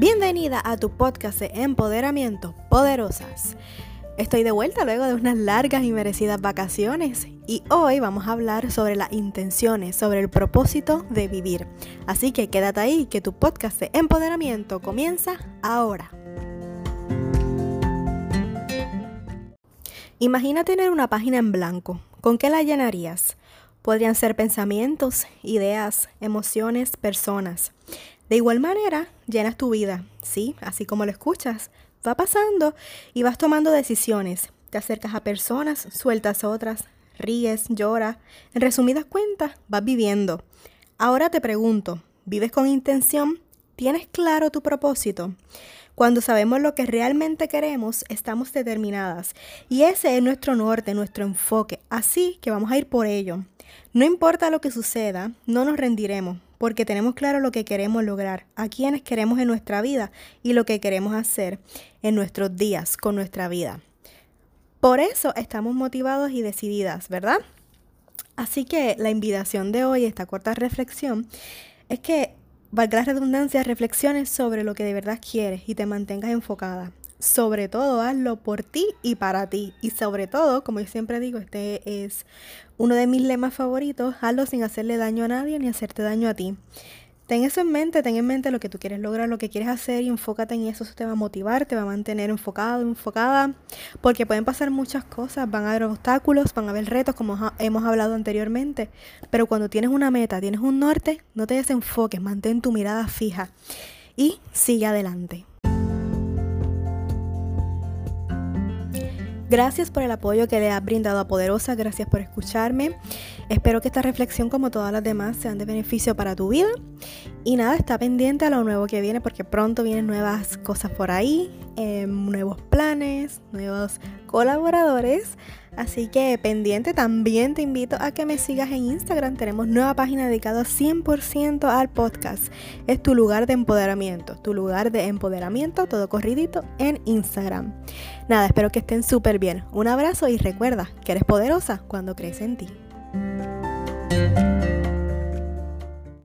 Bienvenida a tu podcast de empoderamiento Poderosas. Estoy de vuelta luego de unas largas y merecidas vacaciones y hoy vamos a hablar sobre las intenciones, sobre el propósito de vivir. Así que quédate ahí que tu podcast de empoderamiento comienza ahora. Imagina tener una página en blanco. ¿Con qué la llenarías? Podrían ser pensamientos, ideas, emociones, personas. De igual manera, llenas tu vida, ¿sí? Así como lo escuchas. Va pasando y vas tomando decisiones. Te acercas a personas, sueltas otras, ríes, lloras. En resumidas cuentas, vas viviendo. Ahora te pregunto, ¿vives con intención? ¿Tienes claro tu propósito? Cuando sabemos lo que realmente queremos, estamos determinadas. Y ese es nuestro norte, nuestro enfoque. Así que vamos a ir por ello. No importa lo que suceda, no nos rendiremos porque tenemos claro lo que queremos lograr, a quienes queremos en nuestra vida y lo que queremos hacer en nuestros días con nuestra vida. Por eso estamos motivados y decididas, ¿verdad? Así que la invitación de hoy, esta corta reflexión, es que, valga la redundancia, reflexiones sobre lo que de verdad quieres y te mantengas enfocada sobre todo hazlo por ti y para ti. Y sobre todo, como yo siempre digo, este es uno de mis lemas favoritos, hazlo sin hacerle daño a nadie ni hacerte daño a ti. Ten eso en mente, ten en mente lo que tú quieres lograr, lo que quieres hacer y enfócate en eso. Eso te va a motivar, te va a mantener enfocado, enfocada, porque pueden pasar muchas cosas, van a haber obstáculos, van a haber retos, como hemos hablado anteriormente. Pero cuando tienes una meta, tienes un norte, no te desenfoques, mantén tu mirada fija y sigue adelante. Gracias por el apoyo que le has brindado a Poderosa, gracias por escucharme. Espero que esta reflexión, como todas las demás, sean de beneficio para tu vida. Y nada, está pendiente a lo nuevo que viene porque pronto vienen nuevas cosas por ahí, eh, nuevos planes, nuevos colaboradores. Así que pendiente, también te invito a que me sigas en Instagram. Tenemos nueva página dedicada 100% al podcast. Es tu lugar de empoderamiento, tu lugar de empoderamiento, todo corridito en Instagram. Nada, espero que estén súper bien. Un abrazo y recuerda que eres poderosa cuando crees en ti.